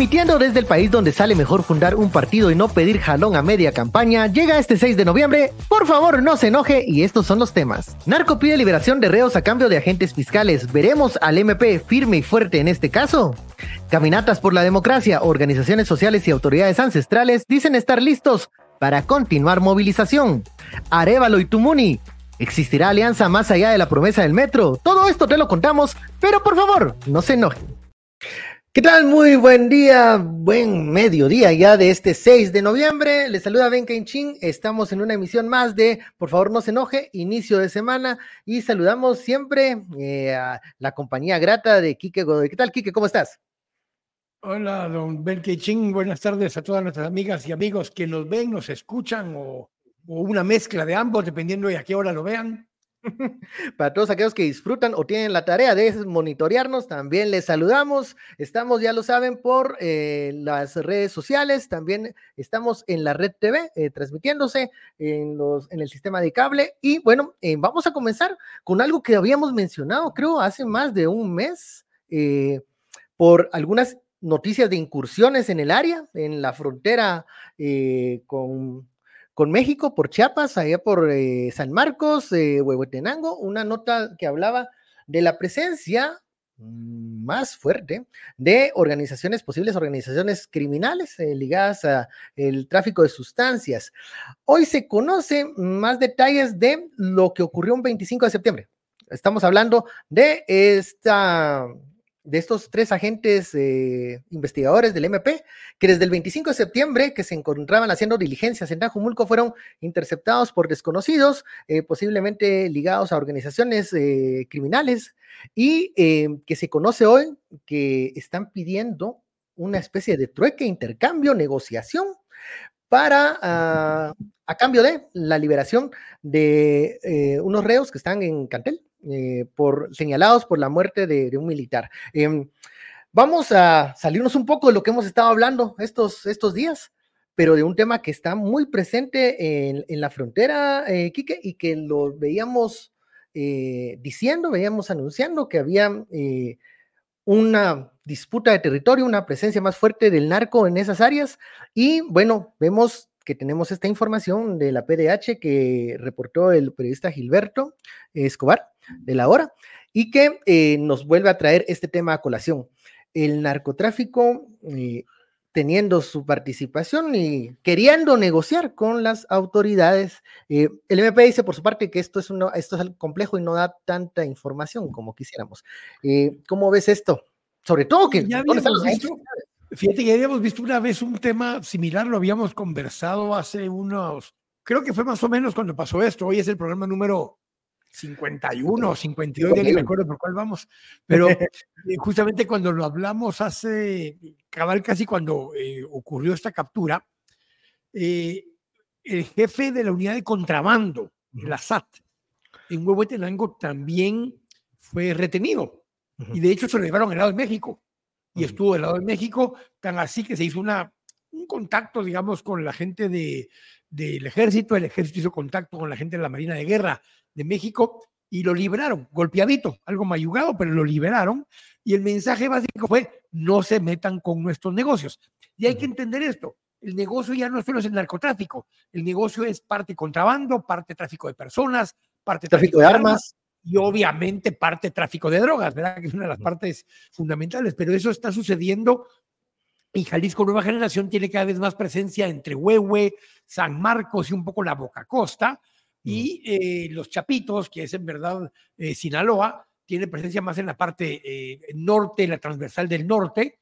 Transmitiendo desde el país donde sale mejor fundar un partido y no pedir jalón a media campaña, llega este 6 de noviembre. Por favor, no se enoje y estos son los temas. Narco pide liberación de reos a cambio de agentes fiscales. ¿Veremos al MP firme y fuerte en este caso? Caminatas por la democracia, organizaciones sociales y autoridades ancestrales dicen estar listos para continuar movilización. Arevalo y Tumuni. ¿Existirá alianza más allá de la promesa del metro? Todo esto te lo contamos, pero por favor, no se enojen. ¿Qué tal? Muy buen día, buen mediodía ya de este 6 de noviembre. Les saluda Ben Chin. Estamos en una emisión más de Por favor no se enoje, inicio de semana y saludamos siempre eh, a la compañía grata de Quique Godoy. ¿Qué tal, Quique? ¿Cómo estás? Hola, don Ben Chin. Buenas tardes a todas nuestras amigas y amigos que nos ven, nos escuchan o una mezcla de ambos, dependiendo de a qué hora lo vean. Para todos aquellos que disfrutan o tienen la tarea de monitorearnos, también les saludamos. Estamos, ya lo saben, por eh, las redes sociales. También estamos en la red TV, eh, transmitiéndose en, el sistema de cable. Y bueno, eh, vamos a comenzar con algo que habíamos mencionado, creo, hace más de un mes, por algunas noticias de incursiones en el área, en la frontera con con México, por Chiapas, allá por eh, San Marcos, eh, Huehuetenango, una nota que hablaba de la presencia mm, más fuerte de organizaciones, posibles organizaciones criminales eh, ligadas al tráfico de sustancias. Hoy se conocen más detalles de lo que ocurrió un 25 de septiembre. Estamos hablando de esta de estos tres agentes eh, investigadores del MP, que desde el 25 de septiembre, que se encontraban haciendo diligencias en Tajumulco, fueron interceptados por desconocidos, eh, posiblemente ligados a organizaciones eh, criminales, y que se conoce hoy que están pidiendo una especie de trueque, intercambio, negociación para, ah, a cambio de la liberación de unos reos que están en Cantel. Eh, por, señalados por la muerte de, un militar. Em, vamos a salirnos un poco de lo que hemos estado hablando estos, estos días, pero de un tema que está muy presente en, la frontera, eh, Quique, y que lo veíamos eh, diciendo, veíamos anunciando que había una disputa de territorio, una presencia más fuerte del narco en esas áreas, y bueno, vemos que tenemos esta información de la PDH que reportó el periodista Gilberto Escobar de la hora y que eh, nos vuelve a traer este tema a colación. El narcotráfico eh, teniendo su participación y queriendo negociar con las autoridades. Eh, el MP dice por su parte que esto es, uno, esto es complejo y no da tanta información como quisiéramos. ¿Cómo ves esto? Sobre todo que... Ya fíjate ya habíamos visto una vez un tema similar, lo habíamos conversado hace unos, creo que fue más o menos cuando pasó esto. Hoy es el programa número 51 o 52, ya ni me acuerdo por cuál vamos, pero eh, justamente cuando lo hablamos hace, cabal casi cuando eh, ocurrió esta captura, eh, el jefe de la unidad de contrabando, la SAT, en Huehuetenango también fue retenido y de hecho se lo llevaron al lado de México y estuvo del lado de México, tan así que se hizo una, un contacto, digamos, con la gente de, del ejército, el ejército hizo contacto con la gente de la Marina de Guerra, de México y lo liberaron, golpeadito, algo mayugado, pero lo liberaron. Y el mensaje básico fue, no se metan con nuestros negocios. Y hay que entender esto, el negocio ya no solo es el narcotráfico, el negocio es parte contrabando, parte tráfico de personas, parte tráfico, de, armas, y obviamente parte tráfico de drogas, ¿verdad? Que es una de las partes fundamentales, pero eso está sucediendo y Jalisco Nueva Generación tiene cada vez más presencia entre Huehue, San Marcos y un poco la Boca Costa, y eh, los Chapitos, que es en verdad eh, Sinaloa, tiene presencia más en la parte eh, norte, la transversal del norte,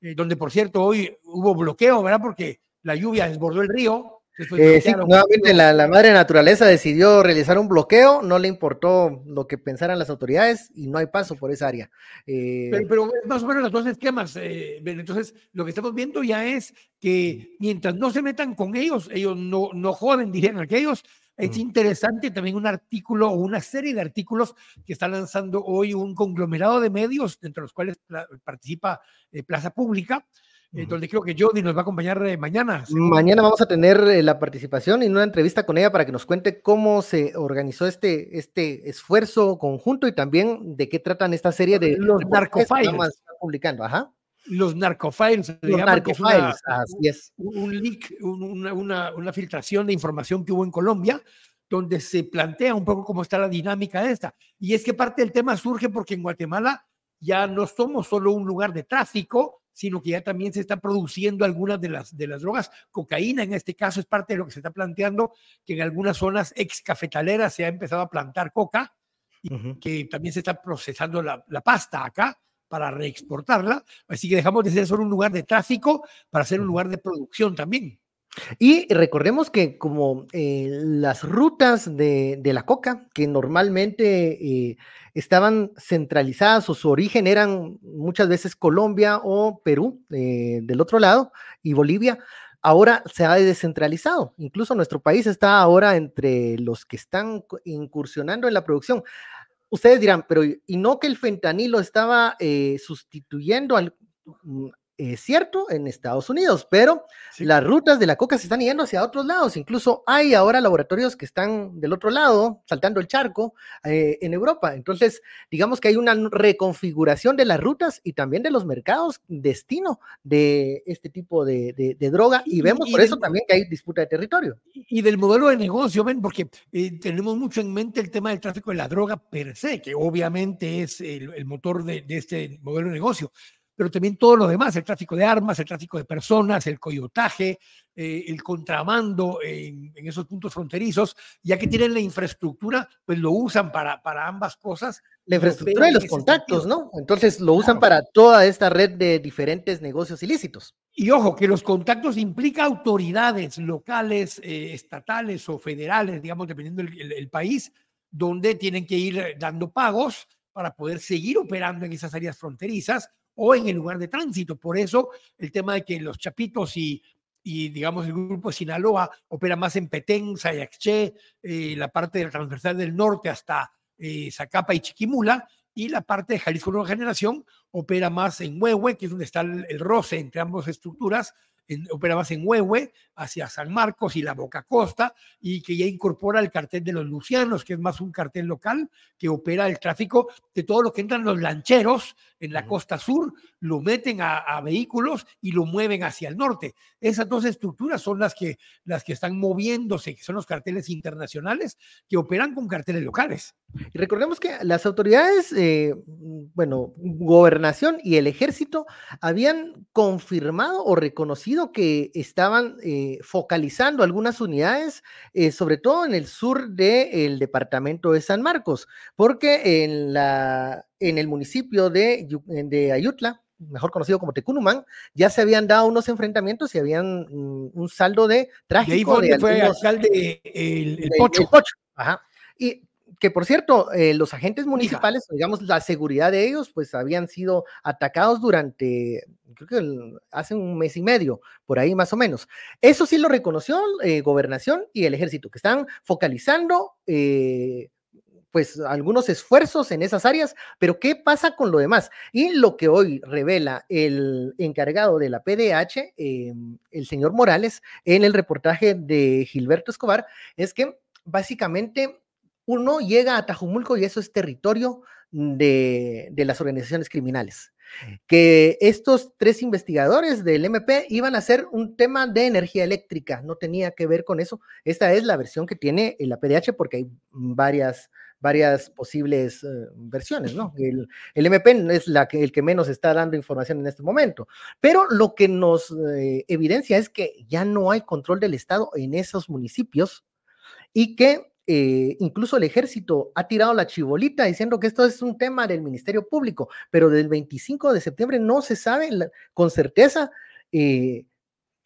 donde por cierto hoy hubo bloqueo, ¿verdad? Porque la lluvia desbordó el río. Sí, nuevamente la, la, madre naturaleza decidió realizar un bloqueo, no le importó lo que pensaran las autoridades y no hay paso por esa área. Pero, pero, más o menos los dos esquemas. entonces, lo que estamos viendo ya es que mientras no se metan con ellos, ellos no, no joden, dirían aquellos, es interesante también un artículo o una serie de artículos que está lanzando hoy un conglomerado de medios, entre los cuales participa eh, Plaza Pública, eh, donde creo que Jody nos va a acompañar eh, mañana. Mañana vamos a tener la participación y una entrevista con ella para que nos cuente cómo se organizó este, este esfuerzo conjunto y también de qué tratan esta serie de los narcofiles. publicando. Ajá. los narcofiles. Los narcofiles, así es. Un, leak, una, una, una, filtración de información que hubo en Colombia, donde se plantea un poco cómo está la dinámica de esta. Y es que parte del tema surge porque en Guatemala ya no somos solo un lugar de tráfico, sino que ya también se está produciendo algunas de las, de las drogas. Cocaína en este caso es parte de lo que se está planteando, que en algunas zonas ex cafetaleras se ha empezado a plantar coca y que también se está procesando la, la pasta acá para reexportarla. Así que dejamos de ser solo un lugar de tráfico para ser un lugar de producción también. Y recordemos que como eh, las rutas de, la coca, que normalmente eh, estaban centralizadas o su origen eran muchas veces Colombia o Perú eh, del otro lado y Bolivia, ahora se ha descentralizado. Incluso nuestro país está ahora entre los que están incursionando en la producción. Ustedes dirán, pero ¿y no que el fentanilo estaba sustituyendo al, mm, es cierto en Estados Unidos, pero las rutas de la coca se están yendo hacia otros lados. Incluso hay ahora laboratorios que están del otro lado, saltando el charco eh, en Europa. Entonces, digamos que hay una reconfiguración de las rutas y también de los mercados destino de este tipo de, droga. Y, vemos por eso también que hay disputa de territorio. Y del modelo de negocio, ven, porque eh, tenemos mucho en mente el tema del tráfico de la droga per se, que obviamente es el, motor de este modelo de negocio pero también todo lo demás, el tráfico de armas, el tráfico de personas, el coyotaje, eh, el contramando en, esos puntos fronterizos, ya que tienen la infraestructura, pues lo usan para, para ambas cosas. La infraestructura y los contactos, ¿no? Entonces lo usan para toda esta red de diferentes negocios ilícitos. Y ojo, que los contactos implica autoridades locales, eh, estatales o federales, digamos, dependiendo del país, donde tienen que ir dando pagos para poder seguir operando en esas áreas fronterizas o en el lugar de tránsito. Por eso el tema de que los chapitos y, digamos, el grupo de Sinaloa opera más en Petén, Sayaxché, eh, la parte del transversal del norte hasta eh, Zacapa y Chiquimula, y la parte de Jalisco Nueva Generación opera más en Huehue, que es donde está el roce entre ambas estructuras, en, más en Huehue, hacia San Marcos y la Boca Costa, y que ya incorpora el cartel de los Lucianos, que es más un cartel local que opera el tráfico de todo lo que entran los lancheros en la costa sur, lo meten a, vehículos y lo mueven hacia el norte. Esas dos estructuras son las que, las que están moviéndose, que son los carteles internacionales que operan con carteles locales. Y recordemos que las autoridades, eh, bueno, gobernación y el ejército habían confirmado o reconocido que estaban eh, focalizando algunas unidades, eh, sobre todo en el sur del departamento de San Marcos, porque en, la, en el municipio de, de Ayutla, mejor conocido como Tecunumán, ya se habían dado unos enfrentamientos y habían mm, un saldo de trágico. De ahí fue, alcalde el, Pocho. Ajá. Y que por cierto, eh, los agentes municipales, digamos, la seguridad de ellos, pues habían sido atacados durante, creo que hace un mes y medio, por ahí más o menos. Eso sí lo reconoció eh, gobernación y el ejército, que están focalizando eh, pues algunos esfuerzos en esas áreas, pero ¿qué pasa con lo demás? Y lo que hoy revela el encargado de la PDH, el señor Morales, en el reportaje de Gilberto Escobar, es que básicamente uno llega a Tajumulco y eso es territorio de, las organizaciones criminales. Mm. Que estos tres investigadores del MP iban a hacer un tema de energía eléctrica, no tenía que ver con eso. Esta es la versión que tiene la PDH porque hay varias, varias posibles eh, versiones, ¿no? El, MP es la que, el que menos está dando información en este momento, pero lo que nos eh, evidencia es que ya no hay control del Estado en esos municipios y que eh, incluso el ejército ha tirado la chibolita diciendo que esto es un tema del Ministerio Público, pero del 25 de septiembre no se sabe con certeza eh,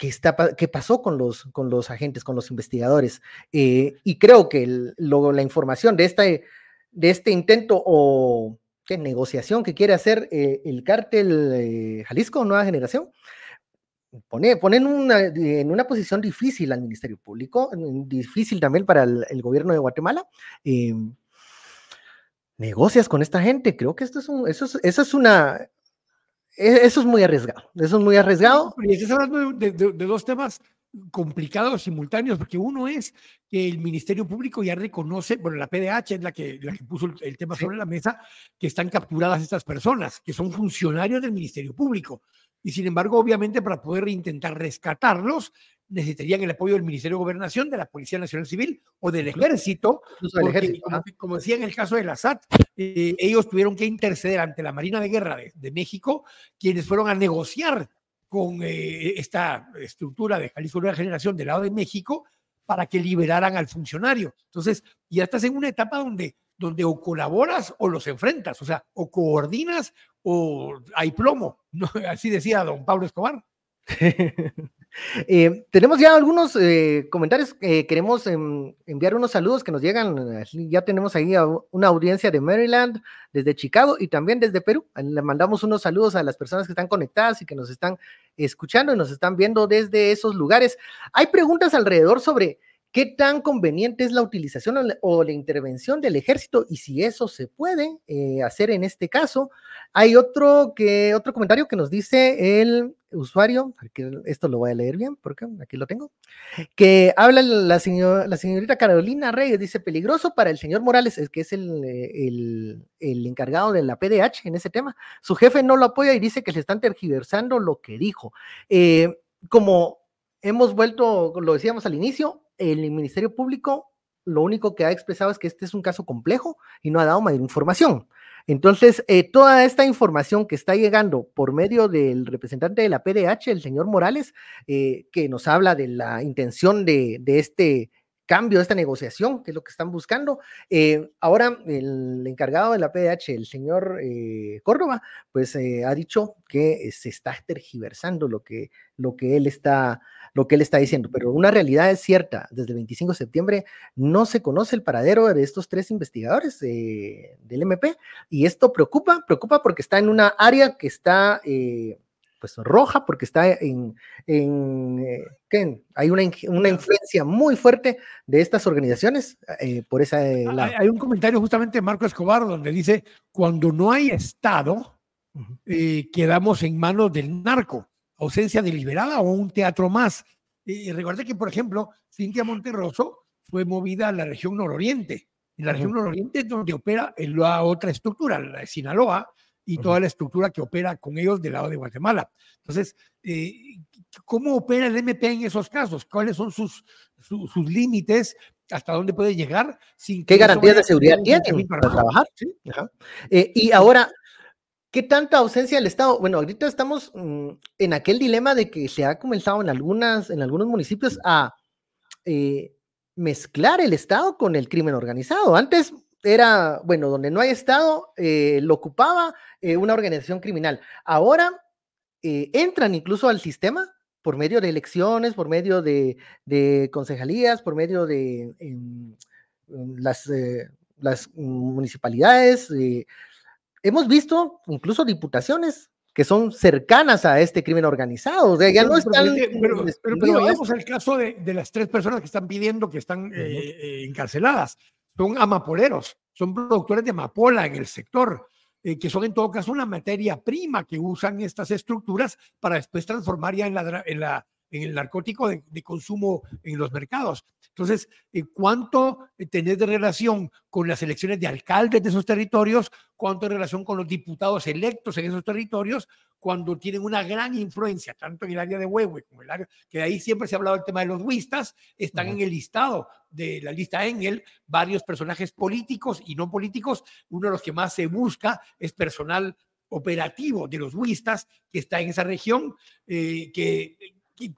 qué, está, qué pasó con los, con los agentes, con los investigadores. Eh, y creo que la información de este, de este intento o ¿qué, negociación que quiere hacer el cártel Jalisco Nueva Generación, pone, en, una, en una posición difícil al Ministerio Público, difícil también para el, gobierno de Guatemala. Em, negocias con esta gente, creo que esto es un, eso es, eso es una, eso es muy arriesgado, eso es muy arriesgado. Y estás hablando de, dos temas complicados simultáneos, porque uno es que el Ministerio Público ya reconoce, bueno, la PDH es la que, la que puso el, tema sobre la mesa, que están capturadas estas personas, que son funcionarios del Ministerio Público y sin embargo, obviamente, para poder intentar rescatarlos, necesitarían el apoyo del Ministerio de Gobernación, de la Policía Nacional Civil o del Ejército, porque, como, decía en el caso de la SAT, eh, ellos tuvieron que interceder ante la Marina de Guerra de, México, quienes fueron a negociar con eh, esta estructura de Jalisco Nueva Generación del lado de México para que liberaran al funcionario. Entonces, ya estás en una etapa donde, donde o colaboras o los enfrentas, o sea, o coordinas o hay plomo. Así decía don Pablo Escobar. Eh, tenemos ya algunos eh, comentarios, queremos em, enviar unos saludos que nos llegan, ya tenemos ahí una audiencia de Maryland, desde Chicago y también desde Perú. Le mandamos unos saludos a las personas que están conectadas y que nos están escuchando y nos están viendo desde esos lugares. Hay preguntas alrededor sobre ¿Qué tan conveniente es la utilización o la intervención del ejército y si eso se puede eh, hacer en este caso? Hay otro, que, otro comentario que nos dice el usuario, esto lo voy a leer bien porque aquí lo tengo, que habla la, la señorita Carolina Reyes, dice peligroso para el señor Morales, es que es el, el, el, encargado de la PDH en ese tema. Su jefe no lo apoya y dice que se están tergiversando lo que dijo. Eh, como hemos vuelto, lo decíamos al inicio, el Ministerio Público lo único que ha expresado es que este es un caso complejo y no ha dado mayor información. Entonces, eh, toda esta información que está llegando por medio del representante de la PDH, el señor Morales, eh, que nos habla de la intención de, este cambio, de esta negociación, que es lo que están buscando. Eh, ahora, el encargado de la PDH, el señor Córdoba, pues ha dicho que se está tergiversando lo que, lo que él está lo que él está diciendo, pero una realidad es cierta, desde el 25 de septiembre no se conoce el paradero de estos tres investigadores del MP y esto preocupa, preocupa porque está en una área que está... Eh, pues roja porque está en, en ¿qué? hay una, una, influencia muy fuerte de estas organizaciones eh, por esa hay, hay, un comentario justamente de Marco Escobar donde dice cuando no hay Estado eh, quedamos en manos del narco ausencia deliberada o un teatro más. Y recuerde que, por ejemplo, Cintia Monterroso fue movida a la región nororiente. En la región nororiente es donde opera la otra estructura, la de Sinaloa, y toda la estructura que opera con ellos del lado de Guatemala. Entonces, eh, ¿cómo opera el MP en esos casos? ¿Cuáles son sus, sus, límites? ¿Hasta dónde puede llegar? Sin ¿Qué garantías de seguridad tiene para trabajar? ¿Sí? Eh, y ahora, ¿Qué tanta ausencia del Estado? Bueno, ahorita estamos mm, en aquel dilema de que se ha comenzado en, algunas, en algunos municipios a eh, mezclar el Estado con el crimen organizado. Antes era, bueno, donde no hay Estado, eh, lo ocupaba eh, una organización criminal. Ahora entran incluso al sistema por medio de elecciones, por medio de, concejalías, por medio de em, las, las municipalidades hemos visto incluso diputaciones que son cercanas a este crimen organizado. O sea, ya no están. Pero, pero, vayamos al caso de, las tres personas que están pidiendo que están eh, eh, encarceladas. Son amapoleros, son productores de amapola en el sector, eh, que son en todo caso una materia prima que usan estas estructuras para después transformar ya en la, en la en el narcótico de, consumo en los mercados. Entonces, ¿cuánto tenés de relación con las elecciones de alcaldes de esos territorios? ¿Cuánto de relación con los diputados electos en esos territorios? Cuando tienen una gran influencia, tanto en el área de Huehue como en el área, que de ahí siempre se ha hablado del tema de los huistas, están en el listado de la lista Engel varios personajes políticos y no políticos. Uno de los que más se busca es personal operativo de los huistas que está en esa región, eh, que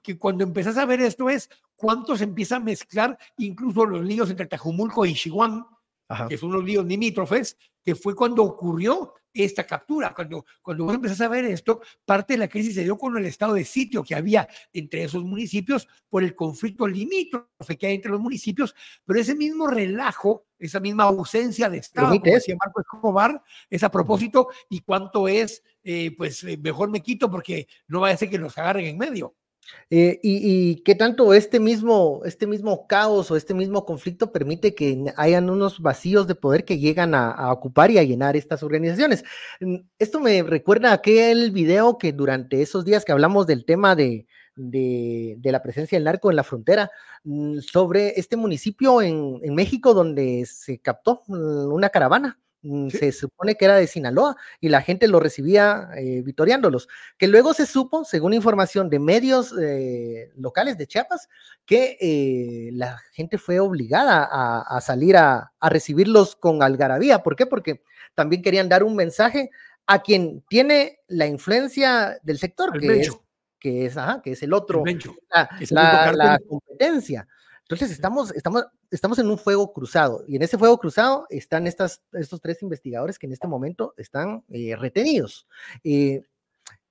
que, cuando empezás a ver esto es cuánto se empieza a mezclar incluso los líos entre Tajumulco y Chihuahua, que son los líos limítrofes, que fue cuando ocurrió esta captura. Cuando, cuando vos empezás a ver esto, parte de la crisis se dio con el estado de sitio que había entre esos municipios por el conflicto limítrofe que hay entre los municipios, pero ese mismo relajo, esa misma ausencia de Estado, como decía Marco Escobar, es a propósito y cuánto es, eh, pues eh, mejor me quito porque no vaya a ser que nos agarren en medio. Eh, y, qué tanto este mismo, este mismo caos o este mismo conflicto permite que hayan unos vacíos de poder que llegan a, ocupar y a llenar estas organizaciones. Mm, esto me recuerda aquel video que durante esos días que hablamos del tema de, de, la presencia del narco en la frontera, mm, sobre este municipio en, en México donde se captó mm, una caravana mm, se supone que era de Sinaloa y la gente lo recibía eh, vitoriándolos, que luego se supo, según información de medios eh, locales de Chiapas, que eh, la gente fue obligada a, salir a, recibirlos con algarabía. ¿Por qué? Porque también querían dar un mensaje a quien tiene la influencia del sector, que es, que es, que es el otro, la competencia. Entonces estamos, estamos, estamos en un fuego cruzado y en ese fuego cruzado están estas, estos tres investigadores que en este momento están eh, retenidos. Eh,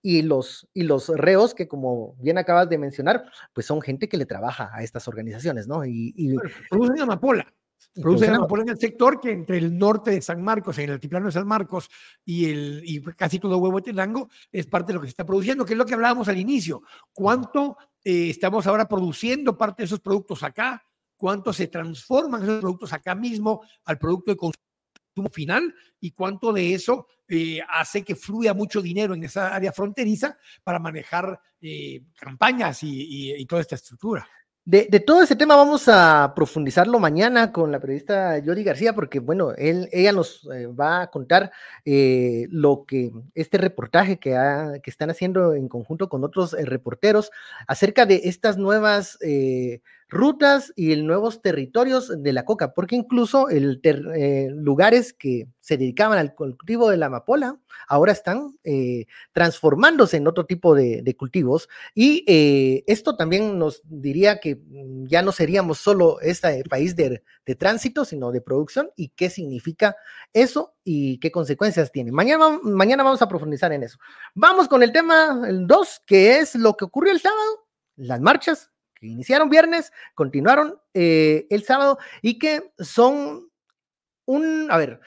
y los, y los reos que, como bien acabas de mencionar, pues son gente que le trabaja a estas organizaciones, ¿no? Y, y producen amapola. Producen amapola en el sector que entre el norte de San Marcos, en el altiplano de San Marcos y, el, y casi todo Huevo de Tenango es parte de lo que se está produciendo, que es lo que hablábamos al inicio. ¿Cuánto eh, estamos ahora produciendo parte de esos productos acá, cuánto se transforman esos productos acá mismo al producto de consumo final y cuánto de eso eh, hace que fluya mucho dinero en esa área fronteriza para manejar eh, campañas y toda esta estructura. De, todo ese tema vamos a profundizarlo mañana con la periodista Yori García, porque bueno, él, ella nos eh, va a contar eh, lo que este reportaje que, que, están haciendo en conjunto con otros eh, reporteros acerca de estas nuevas rutas y nuevos territorios de la coca, porque incluso el lugares que se dedicaban al cultivo de la amapola ahora están transformándose en otro tipo de, de cultivos y esto también nos diría que Mm, ya no seríamos solo este país de, tránsito, sino de producción y qué significa eso y qué consecuencias tiene. Mañana, mañana vamos a profundizar en eso. Vamos con el tema 2, que es lo que ocurrió el sábado, las marchas iniciaron viernes, continuaron eh, el sábado y que son un, a ver,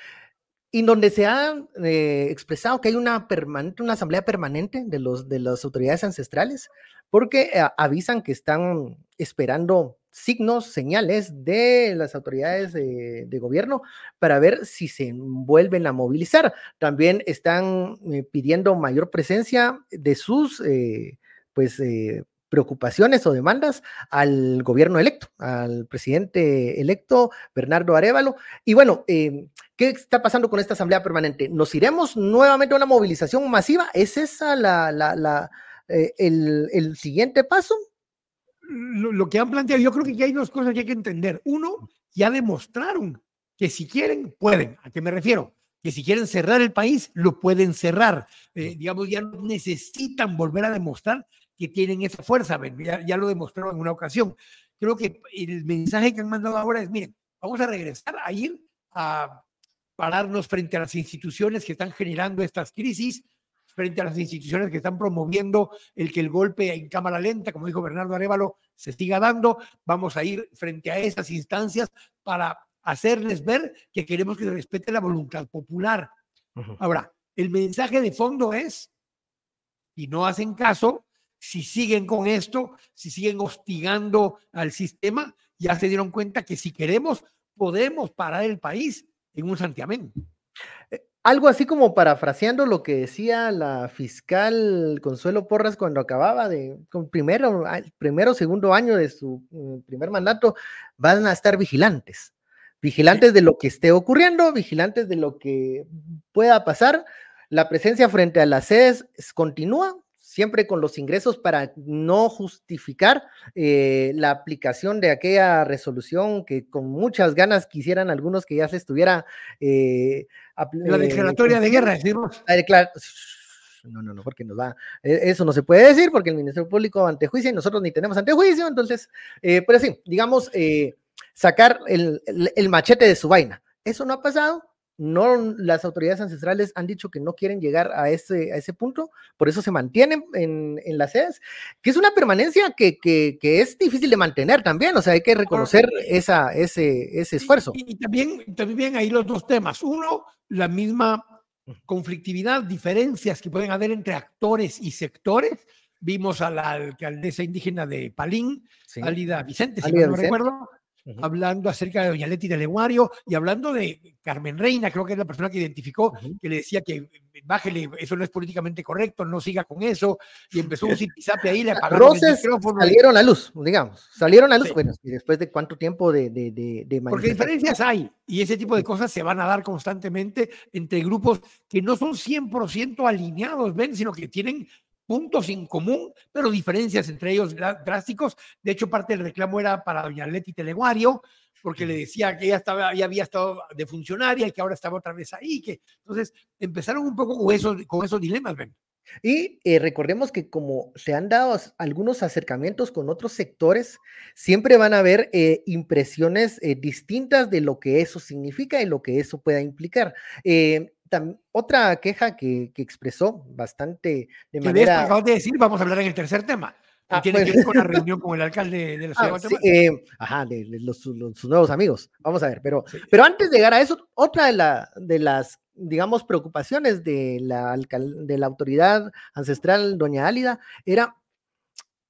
y donde se ha eh, expresado que hay una permanente, una asamblea permanente de los de las autoridades ancestrales, porque eh, avisan que están esperando signos, señales de las autoridades de, gobierno para ver si se vuelven a movilizar. También están pidiendo mayor presencia de sus, pues, preocupaciones o demandas al gobierno electo, al presidente electo Bernardo Arevalo. Y bueno, ¿qué está pasando con esta asamblea permanente? ¿Nos iremos nuevamente a una movilización masiva? ¿Es esa la, la, la eh, el, siguiente paso? Lo, que han planteado, yo creo que hay dos cosas que hay que entender. Uno, ya demostraron que si quieren, pueden. ¿A qué me refiero? Que si quieren cerrar el país, lo pueden cerrar. Eh, digamos, ya no necesitan volver a demostrar que tienen esa fuerza. Ya, ya lo demostraron en una ocasión. Creo que el mensaje que han mandado ahora es, miren, vamos a regresar a ir a pararnos frente a las instituciones que están generando estas crisis, frente a las instituciones que están promoviendo el que el golpe en cámara lenta, como dijo Bernardo Arevalo, se siga dando. Vamos a ir frente a esas instancias para hacerles ver que queremos que se respete la voluntad popular. Ahora, el mensaje de fondo es, y no hacen caso, si siguen con esto, si siguen hostigando al sistema, ya se dieron cuenta que si queremos, podemos parar el país en un santiamén. Eh, algo así como parafraseando lo que decía la fiscal Consuelo Porras cuando acababa de, con primero, primero, segundo año de su mm, primer mandato, van a estar vigilantes. Vigilantes de lo que esté ocurriendo, vigilantes de lo que pueda pasar. La presencia frente a las sedes continúa, siempre con los ingresos para no justificar eh, la aplicación de aquella resolución que con muchas ganas quisieran algunos que ya se estuviera... Eh, la eh, declaratoria de guerra, decimos. no, no, no, porque nos va, e, eso no se puede decir porque el Ministerio Público ante juicio y nosotros ni tenemos ante juicio, entonces, pero sí, digamos, sacar el, el machete de su vaina. Eso no ha pasado, no, las autoridades ancestrales han dicho que no quieren llegar a ese, a ese punto, por eso se mantienen en, en las sedes, que es una permanencia que, que, que, es difícil de mantener también, o sea, hay que reconocer esa, ese, ese esfuerzo. Y, también, también hay los dos temas. Uno, la misma conflictividad, diferencias que pueden haber entre actores y sectores. Vimos a la alcaldesa indígena de Palín, Alida Vicente, si no recuerdo, hablando acerca de Doña Leti Leguario y hablando de Carmen Reina, creo que es la persona que identificó, que le decía que bájele, eso no es políticamente correcto, no siga con eso, y empezó un zipizape ahí, le apagaron el micrófono. salieron a luz, digamos, salieron a luz, bueno, y después de cuánto tiempo de, de, de, Porque diferencias hay, y ese tipo de cosas se van a dar constantemente entre grupos que no son 100% alineados, ven, sino que tienen puntos en común, pero diferencias entre ellos drásticos. De hecho, parte del reclamo era para doña Leti Teleguario, porque le decía que ella estaba, ya había estado de funcionaria y que ahora estaba otra vez ahí. Que, entonces, empezaron un poco con esos, con esos dilemas, ven. Y eh, recordemos que como se han dado algunos acercamientos con otros sectores, siempre van a haber eh, impresiones eh, distintas de lo que eso significa y lo que eso pueda implicar otra queja que, expresó bastante de manera. acabas de decir, vamos a hablar en el tercer tema. Ah, tiene que ver con la reunión con el alcalde de la ciudad de ah, eh, ajá, de, los, sus nuevos amigos. Vamos a ver, pero, pero antes de llegar a eso, otra de, la, de las, digamos, preocupaciones de la, de la autoridad ancestral, doña Álida, era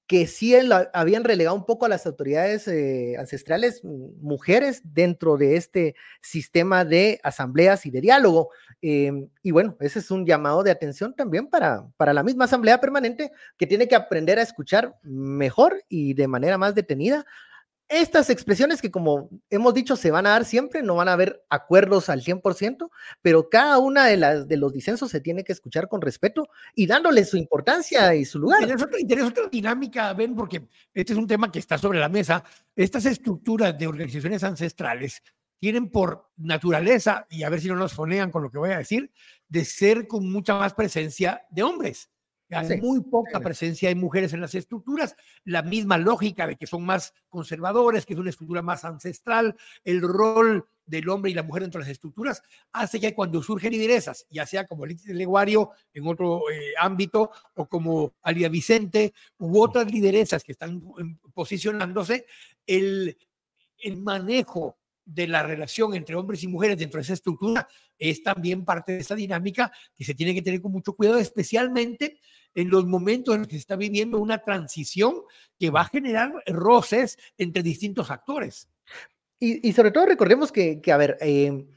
que sí habían relegado un poco a las autoridades eh, ancestrales mm, mujeres dentro de este sistema de asambleas y de diálogo. Em, y bueno, ese es un llamado de atención también para, para la misma asamblea permanente que tiene que aprender a escuchar mejor y de manera más detenida estas expresiones que como hemos dicho se van a dar siempre, no van a haber acuerdos al 100%, pero cada una de, las, de los disensos se tiene que escuchar con respeto y dándole su importancia y su lugar. Interesa otra, otra dinámica, Ben, porque este es un tema que está sobre la mesa. Estas estructuras de organizaciones ancestrales tienen por naturaleza, y a ver si no nos fonean con lo que voy a decir, de ser con mucha más presencia de hombres. Hay muy poca presencia de mujeres en las estructuras, la misma lógica de que son más conservadores, que es una estructura más ancestral, el rol del hombre y la mujer dentro de las estructuras hace que cuando surgen lideresas, ya sea como el Leguario en otro eh, ámbito o como Alia Vicente u otras lideresas que están posicionándose, el, el manejo de la relación entre hombres y mujeres dentro de esa estructura es también parte de esa dinámica que se tiene que tener con mucho cuidado, especialmente en los momentos en los que se está viviendo una transición que va a generar roces entre distintos actores. Y, sobre todo recordemos que, a ver, eh,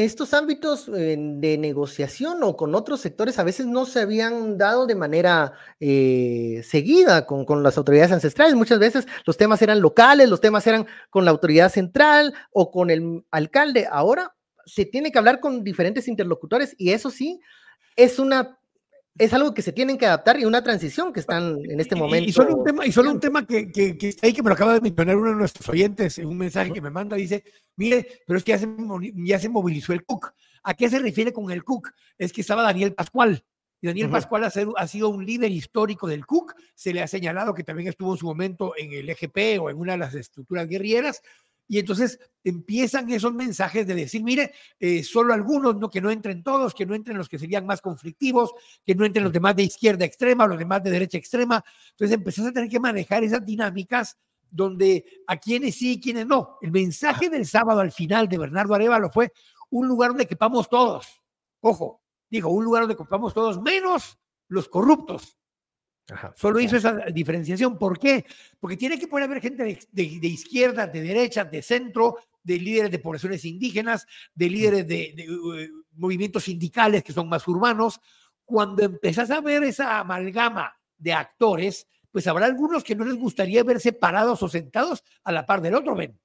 estos ámbitos eh, de negociación o con otros sectores a veces no se habían dado de manera eh, seguida con, con, las autoridades ancestrales. Muchas veces los temas eran locales, los temas eran con la autoridad central o con el alcalde. Ahora se tiene que hablar con diferentes interlocutores y eso sí es una es algo que se tienen que adaptar y una transición que están en este momento. Y, solo un tema, y solo un tema que, que, que, ahí que me lo acaba de mencionar uno de nuestros oyentes en un mensaje que me manda, dice, mire, pero es que ya se, ya se movilizó el Cook. ¿A qué se refiere con el Cook? Es que estaba Daniel Pascual. Y Daniel Pascual ha, ha, sido un líder histórico del Cook. Se le ha señalado que también estuvo en su momento en el EGP o en una de las estructuras guerrilleras. Y entonces empiezan esos mensajes de decir, mire, eh, solo algunos, no, que no entren todos, que no entren los que serían más conflictivos, que no entren los demás de izquierda extrema, los demás de derecha extrema. Entonces empezás a tener que manejar esas dinámicas donde a quienes sí y quienes no. El mensaje del sábado al final de Bernardo Arevalo fue un lugar donde quepamos todos. Ojo, digo, un lugar donde quepamos todos, menos los corruptos. Solo hizo esa diferenciación. ¿Por qué? Porque tiene que poder haber gente de, izquierda, de derecha, de centro, de líderes de poblaciones indígenas, de líderes de, eh, movimientos sindicales que son más urbanos. Cuando empezás a ver esa amalgama de actores, pues habrá algunos que no les gustaría verse parados o sentados a la par del otro, ven.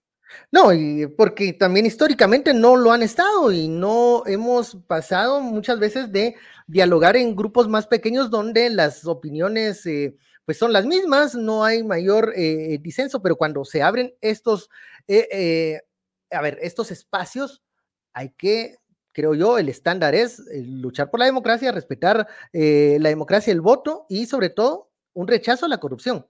No, y porque también históricamente no lo han estado y no hemos pasado muchas veces de dialogar en grupos más pequeños donde las opiniones eh, pues son las mismas, no hay mayor eh, disenso, pero cuando se abren estos, eh, a ver, estos espacios, hay que, creo yo, el estándar es luchar por la democracia, respetar la democracia, el voto y sobre todo un rechazo a la corrupción.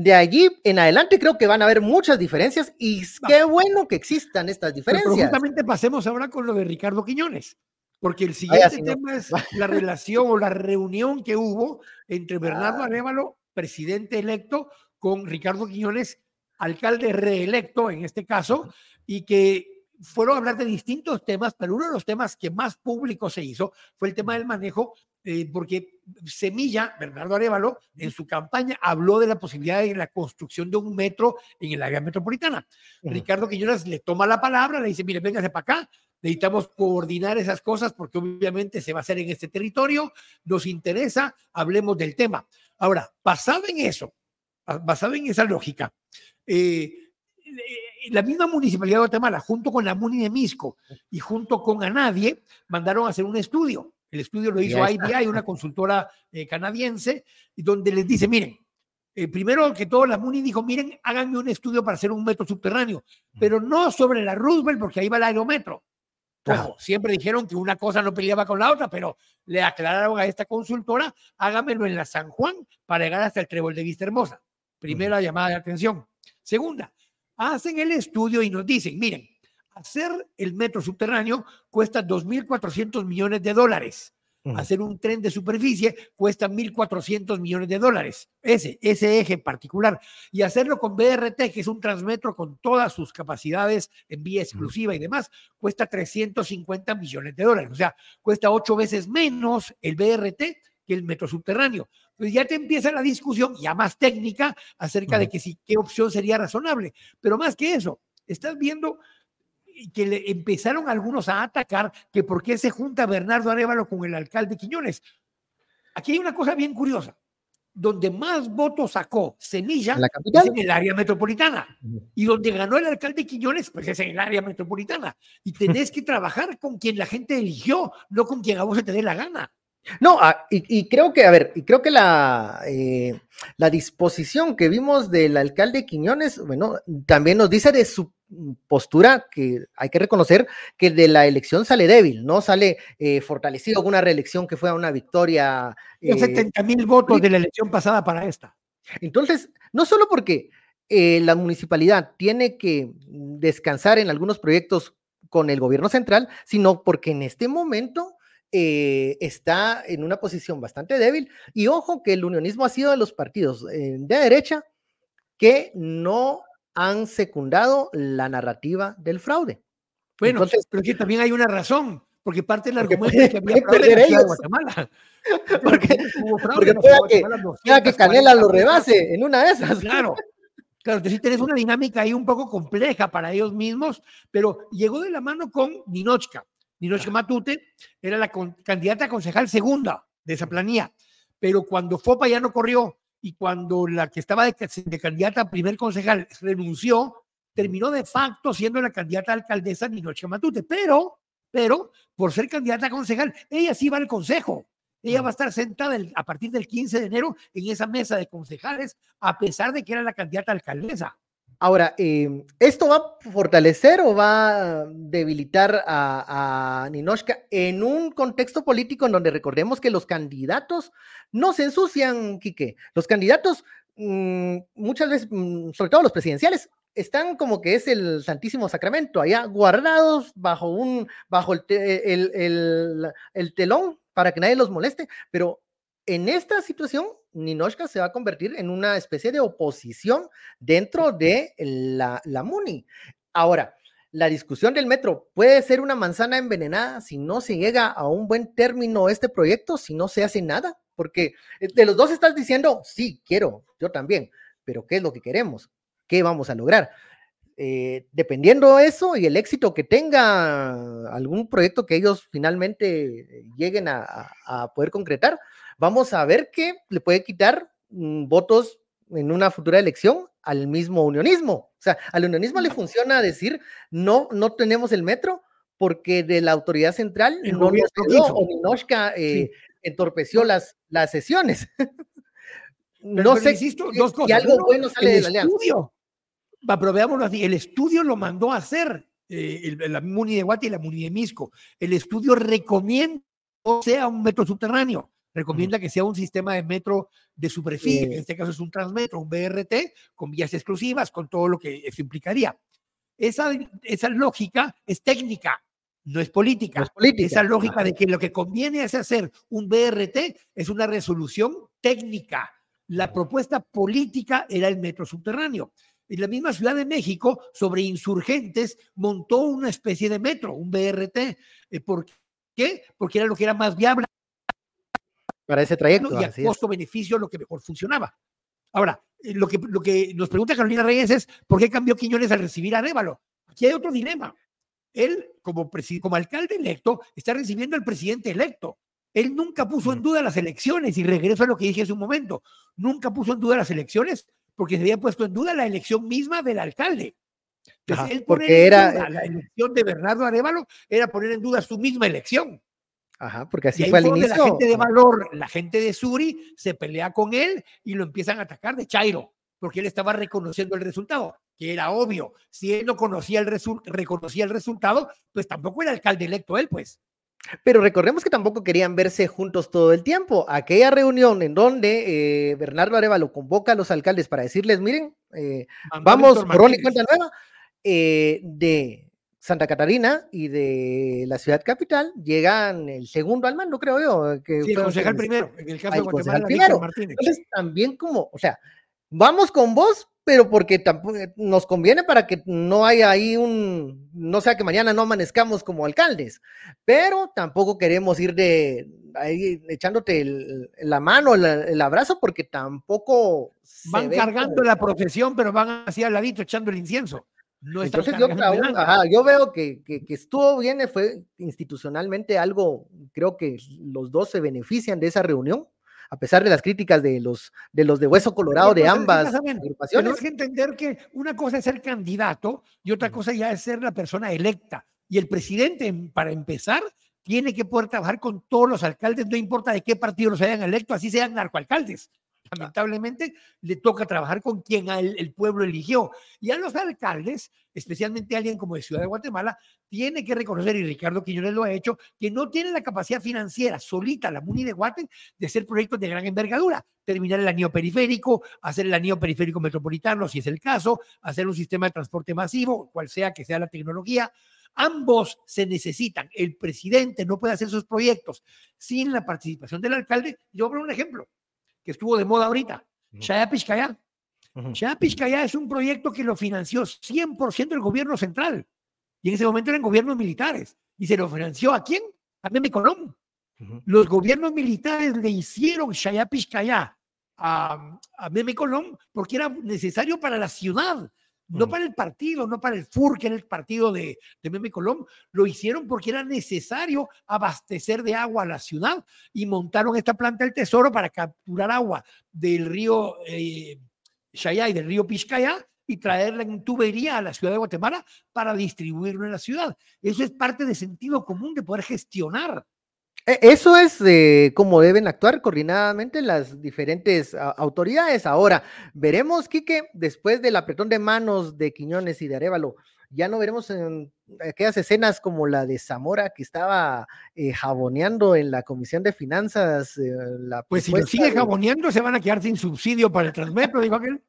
De allí en adelante creo que van a haber muchas diferencias y qué bueno que existan estas diferencias. Pero justamente pasemos ahora con lo de Ricardo Quiñones, porque el siguiente tema es la relación o la reunión que hubo entre Bernardo ah. Arevalo, presidente electo, con Ricardo Quiñones, alcalde reelecto en este caso, y que fueron a hablar de distintos temas, pero uno de los temas que más público se hizo fue el tema del manejo eh, porque Semilla, Bernardo Arevalo, en su campaña habló de la posibilidad de la construcción de un metro en el área metropolitana. Ricardo Quiñones le toma la palabra, le dice, mire, véngase para acá, necesitamos coordinar esas cosas porque obviamente se va a hacer en este territorio, nos interesa, hablemos del tema. Ahora, basado en eso, basado en esa lógica, eh, eh, la misma municipalidad de Guatemala, junto con la MUNI de Misco y junto con Anadie, mandaron a hacer un estudio. El estudio lo hizo IBI, una consultora eh, canadiense, donde les dice, miren, primero que todo, la MUNI dijo, miren, háganme un estudio para hacer un metro subterráneo, pero no sobre la Roosevelt, porque ahí va el aerometro. siempre dijeron que una cosa no peleaba con la otra, pero le aclararon a esta consultora, hágamelo en la San Juan para llegar hasta el Trébol de Vista Hermosa. Primera llamada de atención. Segunda, hacen el estudio y nos dicen, miren, hacer el metro subterráneo cuesta 2.400 millones de dólares. Hacer un tren de superficie cuesta 1.400 millones de dólares. Ese, ese eje en particular. Y hacerlo con BRT, que es un transmetro con todas sus capacidades en vía exclusiva y demás, cuesta 350 millones de dólares. O sea, cuesta ocho veces menos el BRT que el metro subterráneo. Entonces ya te empieza la discusión ya más técnica acerca de que si, qué opción sería razonable. Pero más que eso, estás viendo que le empezaron algunos a atacar que por qué se junta Bernardo Arevalo con el alcalde Quiñones. Aquí hay una cosa bien curiosa. Donde más votos sacó Semilla es en el área metropolitana. Y donde ganó el alcalde Quiñones, pues es en el área metropolitana. Y tenés que trabajar con quien la gente eligió, no con quien a vos se te dé la gana. No, ah, y, creo que, a ver, y creo que la, eh, la disposición que vimos del alcalde Quiñones, bueno, también nos dice de su postura que hay que reconocer que de la elección sale débil, no sale eh, fortalecido con una reelección que fue una victoria. Eh, 70 mil votos de la elección pasada para esta. Entonces, no solo porque eh, la municipalidad tiene que descansar en algunos proyectos con el gobierno central, sino porque en este momento eh, está en una posición bastante débil. Y ojo que el unionismo ha sido de los partidos eh, de derecha que no han secundado la narrativa del fraude. Bueno, Entonces, pero que también hay una razón, porque parte del argumento es que había fraude en Guatemala. Porque, porque pueda que, Canela lo rebase en una de esas. Claro, Claro, entonces tienes una dinámica ahí un poco compleja para ellos mismos, pero llegó de la mano con Ninochka. Ninoche Matute era la candidata a concejal segunda de esa planilla, pero cuando Fopa ya no corrió y cuando la que estaba de, candidata a primer concejal renunció, terminó de facto siendo la candidata a alcaldesa Ninoche Matute, pero, pero por ser candidata a concejal, ella sí va al consejo. Ella va a estar sentada a partir del 15 de enero en esa mesa de concejales, a pesar de que era la candidata a alcaldesa. Ahora, em, ¿esto va a fortalecer o va a debilitar a, a Ninochka en un contexto político en donde recordemos que los candidatos no se ensucian, Quique? Los candidatos, mm, muchas veces, mm, sobre todo los presidenciales, están como que es el Santísimo Sacramento, allá guardados bajo un, bajo el, el, el telón para que nadie los moleste, pero en esta situación Ninochka se va a convertir en una especie de oposición dentro de la, la MUNI. Ahora, la discusión del metro puede ser una manzana envenenada si no se llega a un buen término este proyecto, si no se hace nada, porque eh, de los dos estás diciendo, sí, quiero, yo también, pero ¿qué es lo que queremos? ¿Qué vamos a lograr? Eh, dependiendo de eso y el éxito que tenga algún proyecto que ellos finalmente lleguen a poder concretar, vamos a ver que le puede quitar mm, votos en una futura elección al mismo unionismo. O sea, al unionismo le funciona decir, no, no tenemos el metro porque de la autoridad central no nos quedó, o Minoshka eh, entorpeció las, las sesiones. no sé, insisto, dos cosas. algo bueno sale de la estudio, alianza. Así, el estudio lo mandó a hacer eh, la MUNI de Guati y la MUNI de Misco. El estudio recomienda que sea un metro subterráneo recomienda que sea un sistema de metro de superficie, en este caso es un transmetro, un BRT, con vías exclusivas, con todo lo que eso implicaría. Esa, esa lógica es técnica, no es política. Esa lógica de que lo que conviene es hacer un BRT es una resolución técnica. La propuesta política era el metro subterráneo. En la misma Ciudad de México, sobre insurgentes, montó una especie de metro, un BRT. Eh, ¿Por qué? Porque era lo que era más viable Para ese trayecto. Y a costo-beneficio lo que mejor funcionaba. Ahora, eh, lo que, lo que nos pregunta Carolina Reyes es, ¿por qué cambió Quiñones al recibir a Révalo? Aquí hay otro dilema. Él, como, como alcalde electo, está recibiendo al presidente electo. Él nunca puso en duda las elecciones, y regreso a lo que dije hace un momento, nunca puso en duda las elecciones porque se había puesto en duda la elección misma del alcalde. porque era la elección de Bernardo Arevalo era poner en duda su misma elección. Ajá, porque así fue al inicio. La gente de valor, la gente de Suri se pelea con él y lo empiezan a atacar de Chairo, porque él estaba reconociendo el resultado, que era obvio. Si él no conocía el reconocía el resultado, pues tampoco era alcalde electo él, pues. Pero recordemos que tampoco querían verse juntos todo el tiempo. Aquella reunión en donde eh, Bernardo Arevalo convoca a los alcaldes para decirles, miren, eh, vamos, por y cuenta nueva, eh, de Santa Catarina y de la ciudad capital, llegan el segundo al mando, creo yo. Que sí, el concejal primero, en el caso de Guatemala, primero. Entonces, también como, o sea, vamos con vos, pero porque tampoco nos conviene para que no haya ahí un, no sea que mañana no amanezcamos como alcaldes, pero tampoco queremos ir de ahí echándote la mano, el, abrazo, porque tampoco van cargando la profesión, pero van hacia al ladito echando el incienso. Entonces yo, yo veo que, que, que, estuvo bien, fue institucionalmente algo, creo que los dos se benefician de esa reunión, a pesar de las críticas de los de, los de Hueso Colorado de ambas agrupaciones. Tenemos que entender que una cosa es ser candidato y otra cosa ya es ser la persona electa. Y el presidente, para empezar, tiene que poder trabajar con todos los alcaldes, no importa de qué partido los hayan electo, así sean narcoalcaldes. Lamentablemente le toca trabajar con quien el, pueblo eligió. Y a los alcaldes, especialmente alguien como de Ciudad de Guatemala, tiene que reconocer, y Ricardo Quiñones lo ha hecho, que no tiene la capacidad financiera solita, la MUNI de Guate, de hacer proyectos de gran envergadura. Terminar el anillo periférico, hacer el anillo periférico metropolitano, si es el caso, hacer un sistema de transporte masivo, cual sea que sea la tecnología. Ambos se necesitan. El presidente no puede hacer sus proyectos sin la participación del alcalde. Yo poner un ejemplo que estuvo de moda ahorita, Shaya Pishkaya. Shaya es un proyecto que lo financió 100% el gobierno central. Y en ese momento eran gobiernos militares. ¿Y se lo financió a quién? A Meme Colón. Los gobiernos militares le hicieron Shaya Pishkaya a, a Meme Colón porque era necesario para la ciudad no para el partido, no para el FUR, que era el partido de, de Meme Colón, lo hicieron porque era necesario abastecer de agua a la ciudad y montaron esta planta del tesoro para capturar agua del río eh, y del río Pishcaya y traerla en tubería a la ciudad de Guatemala para distribuirlo en la ciudad. Eso es parte de sentido común de poder gestionar eso es eh, cómo deben actuar coordinadamente las diferentes autoridades. Ahora, veremos, Quique, después del apretón de manos de Quiñones y de Arevalo, ya no veremos en aquellas escenas como la de Zamora que estaba eh, jaboneando en la Comisión de Finanzas. Eh, la pues si lo sigue jaboneando, se van a quedar sin subsidio para el Transmetro, dijo aquel.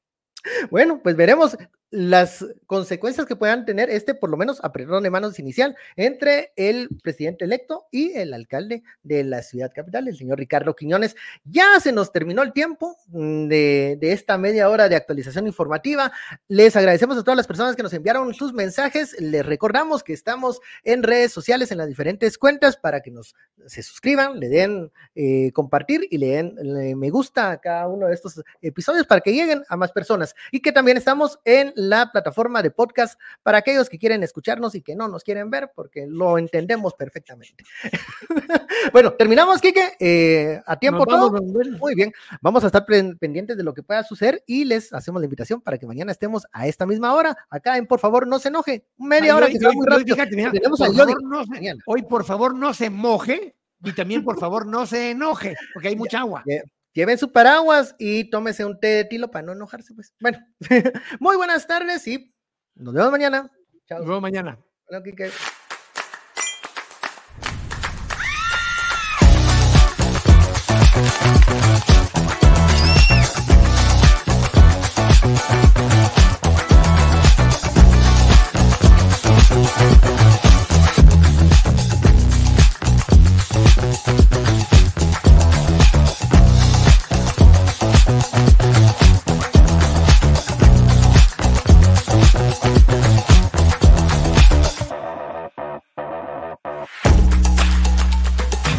Bueno, pues veremos las consecuencias que puedan tener este, por lo menos, apretón de manos inicial entre el presidente electo y el alcalde de la ciudad capital, el señor Ricardo Quiñones. Ya se nos terminó el tiempo mm, de, de, esta media hora de actualización informativa. Les agradecemos a todas las personas que nos enviaron sus mensajes. Les recordamos que estamos en redes sociales, en las diferentes cuentas, para que nos se suscriban, le den eh, compartir y le den me gusta a cada uno de estos episodios para que lleguen a más personas. Y que también estamos en la plataforma de podcast para aquellos que quieren escucharnos y que no nos quieren ver, porque lo entendemos perfectamente. bueno, terminamos, Kike, eh, a tiempo todo. Muy bien, vamos a estar pendientes de lo que pueda suceder y les hacemos la invitación para que mañana estemos a esta misma hora, acá en Por favor, no se enoje, media hora que se muy rápido. hoy, por favor, no se moje y también, por favor, no se enoje, porque hay mucha agua lleven su paraguas y tómese un té de tilo para no enojarse, pues. Bueno, muy buenas tardes y nos vemos mañana. Chao. Nos vemos mañana. Bueno, Kike.